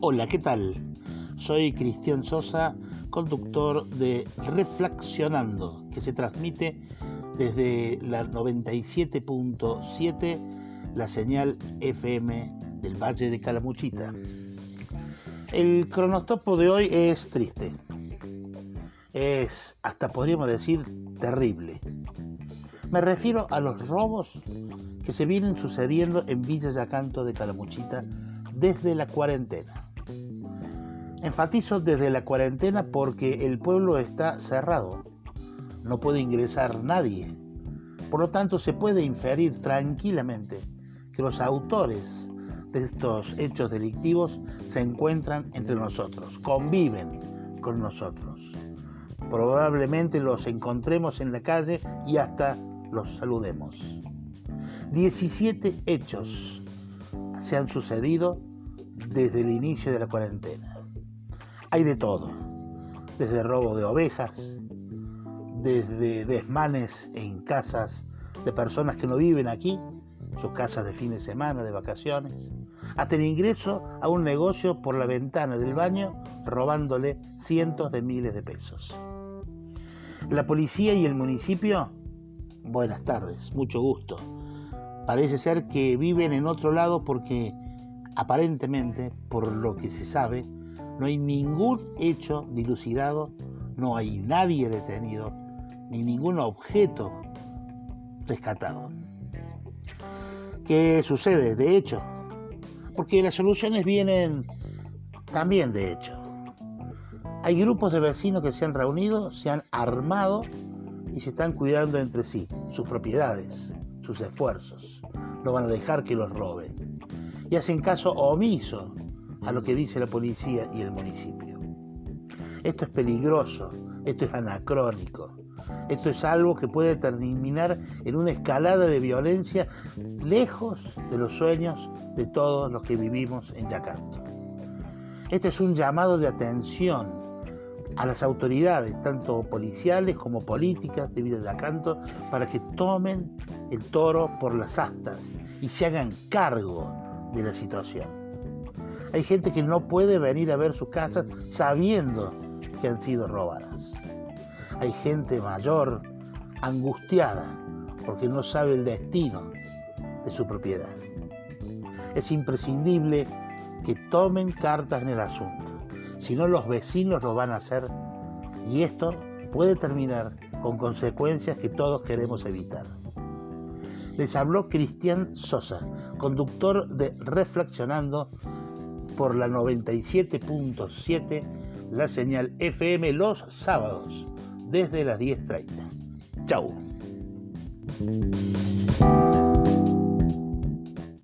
Hola, ¿qué tal? Soy Cristian Sosa, conductor de Reflexionando, que se transmite desde la 97.7, la señal FM del Valle de Calamuchita. El cronotopo de hoy es triste. Es, hasta podríamos decir, terrible. Me refiero a los robos que se vienen sucediendo en Villa Yacanto de Calamuchita desde la cuarentena. Enfatizo desde la cuarentena porque el pueblo está cerrado, no puede ingresar nadie. Por lo tanto, se puede inferir tranquilamente que los autores de estos hechos delictivos se encuentran entre nosotros, conviven con nosotros. Probablemente los encontremos en la calle y hasta los saludemos. 17 hechos se han sucedido desde el inicio de la cuarentena. Hay de todo, desde robo de ovejas, desde desmanes en casas de personas que no viven aquí, sus casas de fin de semana, de vacaciones, hasta el ingreso a un negocio por la ventana del baño robándole cientos de miles de pesos. La policía y el municipio, buenas tardes, mucho gusto. Parece ser que viven en otro lado porque Aparentemente, por lo que se sabe, no hay ningún hecho dilucidado, no hay nadie detenido, ni ningún objeto rescatado. ¿Qué sucede? De hecho, porque las soluciones vienen también de hecho. Hay grupos de vecinos que se han reunido, se han armado y se están cuidando entre sí, sus propiedades, sus esfuerzos. No van a dejar que los roben y hacen caso omiso a lo que dice la policía y el municipio. Esto es peligroso, esto es anacrónico, esto es algo que puede terminar en una escalada de violencia lejos de los sueños de todos los que vivimos en Yacanto. Este es un llamado de atención a las autoridades, tanto policiales como políticas de Villa Yacanto, para que tomen el toro por las astas y se hagan cargo de la situación. Hay gente que no puede venir a ver sus casas sabiendo que han sido robadas. Hay gente mayor, angustiada, porque no sabe el destino de su propiedad. Es imprescindible que tomen cartas en el asunto. Si no, los vecinos lo van a hacer y esto puede terminar con consecuencias que todos queremos evitar. Les habló Cristian Sosa, conductor de Reflexionando por la 97.7, la señal FM los sábados, desde las 10.30. Chau.